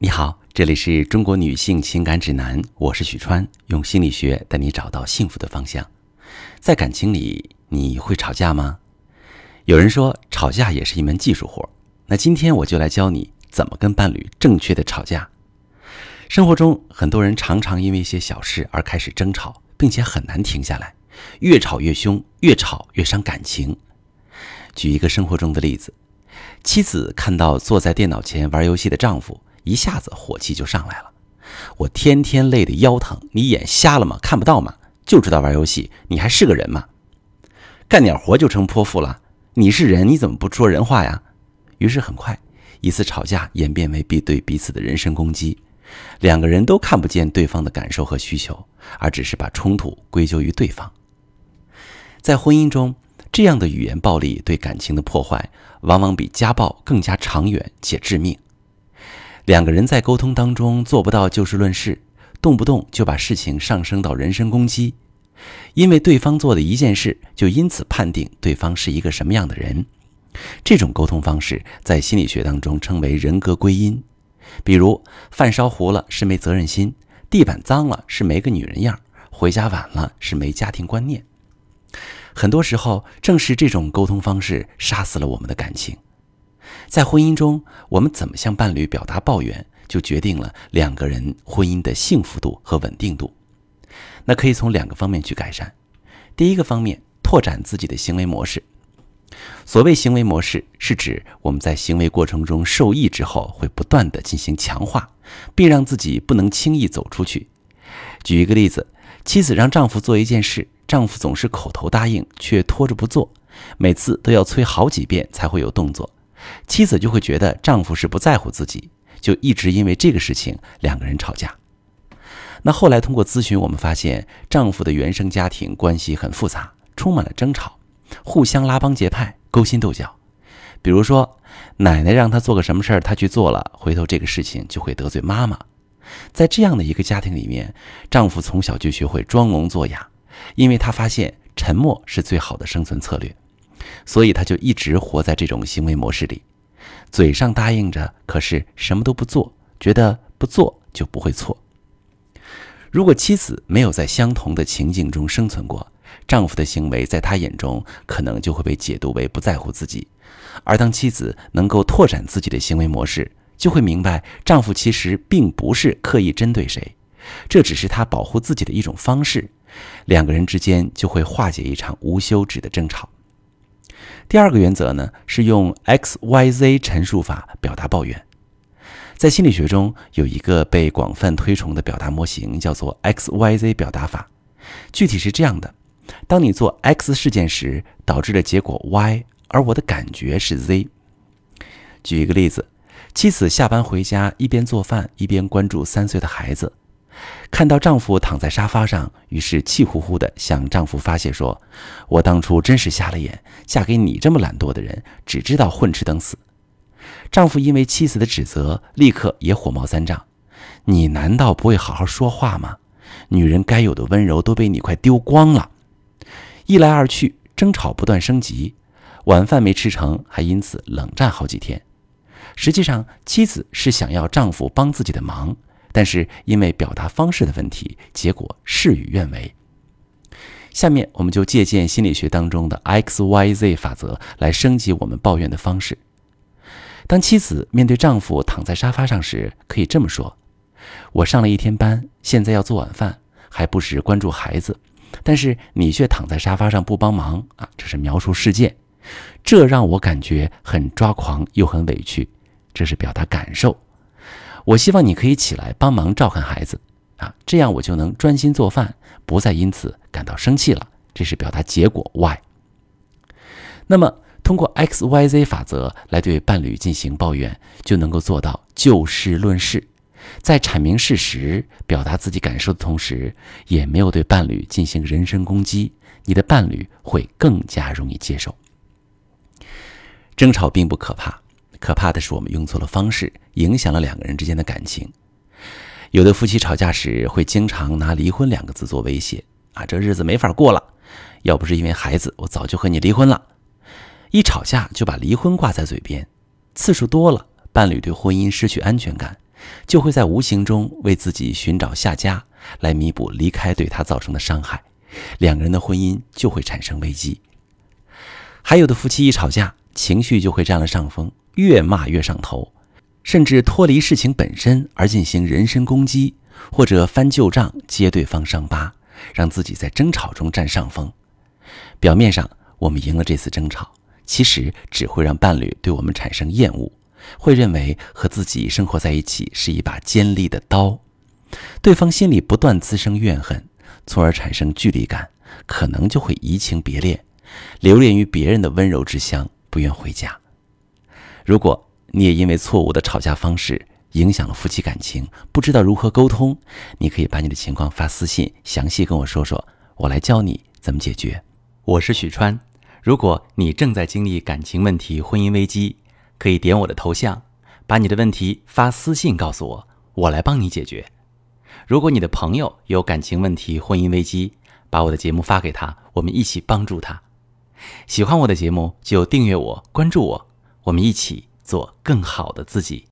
你好，这里是中国女性情感指南，我是许川，用心理学带你找到幸福的方向。在感情里，你会吵架吗？有人说，吵架也是一门技术活。那今天我就来教你怎么跟伴侣正确的吵架。生活中，很多人常常因为一些小事而开始争吵，并且很难停下来，越吵越凶，越吵越伤感情。举一个生活中的例子，妻子看到坐在电脑前玩游戏的丈夫。一下子火气就上来了，我天天累得腰疼，你眼瞎了吗？看不到吗？就知道玩游戏，你还是个人吗？干点活就成泼妇了？你是人，你怎么不说人话呀？于是很快，一次吵架演变为必对彼此的人身攻击，两个人都看不见对方的感受和需求，而只是把冲突归咎于对方。在婚姻中，这样的语言暴力对感情的破坏，往往比家暴更加长远且致命。两个人在沟通当中做不到就事论事，动不动就把事情上升到人身攻击，因为对方做的一件事，就因此判定对方是一个什么样的人。这种沟通方式在心理学当中称为人格归因。比如，饭烧糊了是没责任心，地板脏了是没个女人样，回家晚了是没家庭观念。很多时候，正是这种沟通方式杀死了我们的感情。在婚姻中，我们怎么向伴侣表达抱怨，就决定了两个人婚姻的幸福度和稳定度。那可以从两个方面去改善。第一个方面，拓展自己的行为模式。所谓行为模式，是指我们在行为过程中受益之后，会不断的进行强化，并让自己不能轻易走出去。举一个例子，妻子让丈夫做一件事，丈夫总是口头答应，却拖着不做，每次都要催好几遍才会有动作。妻子就会觉得丈夫是不在乎自己，就一直因为这个事情两个人吵架。那后来通过咨询，我们发现丈夫的原生家庭关系很复杂，充满了争吵，互相拉帮结派、勾心斗角。比如说，奶奶让他做个什么事儿，他去做了，回头这个事情就会得罪妈妈。在这样的一个家庭里面，丈夫从小就学会装聋作哑，因为他发现沉默是最好的生存策略。所以他就一直活在这种行为模式里，嘴上答应着，可是什么都不做，觉得不做就不会错。如果妻子没有在相同的情境中生存过，丈夫的行为在他眼中可能就会被解读为不在乎自己。而当妻子能够拓展自己的行为模式，就会明白丈夫其实并不是刻意针对谁，这只是他保护自己的一种方式。两个人之间就会化解一场无休止的争吵。第二个原则呢，是用 X Y Z 陈述法表达抱怨。在心理学中，有一个被广泛推崇的表达模型，叫做 X Y Z 表达法。具体是这样的：当你做 X 事件时，导致的结果 Y，而我的感觉是 Z。举一个例子，妻子下班回家，一边做饭一边关注三岁的孩子。看到丈夫躺在沙发上，于是气呼呼地向丈夫发泄说：“我当初真是瞎了眼，嫁给你这么懒惰的人，只知道混吃等死。”丈夫因为妻子的指责，立刻也火冒三丈：“你难道不会好好说话吗？女人该有的温柔都被你快丢光了！”一来二去，争吵不断升级，晚饭没吃成，还因此冷战好几天。实际上，妻子是想要丈夫帮自己的忙。但是因为表达方式的问题，结果事与愿违。下面我们就借鉴心理学当中的 X Y Z 法则来升级我们抱怨的方式。当妻子面对丈夫躺在沙发上时，可以这么说：“我上了一天班，现在要做晚饭，还不时关注孩子，但是你却躺在沙发上不帮忙啊！这是描述事件，这让我感觉很抓狂又很委屈。这是表达感受。”我希望你可以起来帮忙照看孩子，啊，这样我就能专心做饭，不再因此感到生气了。这是表达结果 Y。那么，通过 X Y Z 法则来对伴侣进行抱怨，就能够做到就事论事，在阐明事实、表达自己感受的同时，也没有对伴侣进行人身攻击，你的伴侣会更加容易接受。争吵并不可怕。可怕的是，我们用错了方式，影响了两个人之间的感情。有的夫妻吵架时会经常拿“离婚”两个字做威胁，啊，这日子没法过了。要不是因为孩子，我早就和你离婚了。一吵架就把离婚挂在嘴边，次数多了，伴侣对婚姻失去安全感，就会在无形中为自己寻找下家，来弥补离开对他造成的伤害，两个人的婚姻就会产生危机。还有的夫妻一吵架，情绪就会占了上风，越骂越上头，甚至脱离事情本身而进行人身攻击，或者翻旧账揭对方伤疤，让自己在争吵中占上风。表面上我们赢了这次争吵，其实只会让伴侣对我们产生厌恶。会认为和自己生活在一起是一把尖利的刀，对方心里不断滋生怨恨，从而产生距离感，可能就会移情别恋，留恋于别人的温柔之乡，不愿回家。如果你也因为错误的吵架方式影响了夫妻感情，不知道如何沟通，你可以把你的情况发私信，详细跟我说说，我来教你怎么解决。我是许川，如果你正在经历感情问题、婚姻危机。可以点我的头像，把你的问题发私信告诉我，我来帮你解决。如果你的朋友有感情问题、婚姻危机，把我的节目发给他，我们一起帮助他。喜欢我的节目就订阅我、关注我，我们一起做更好的自己。